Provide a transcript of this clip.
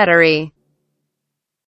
Battery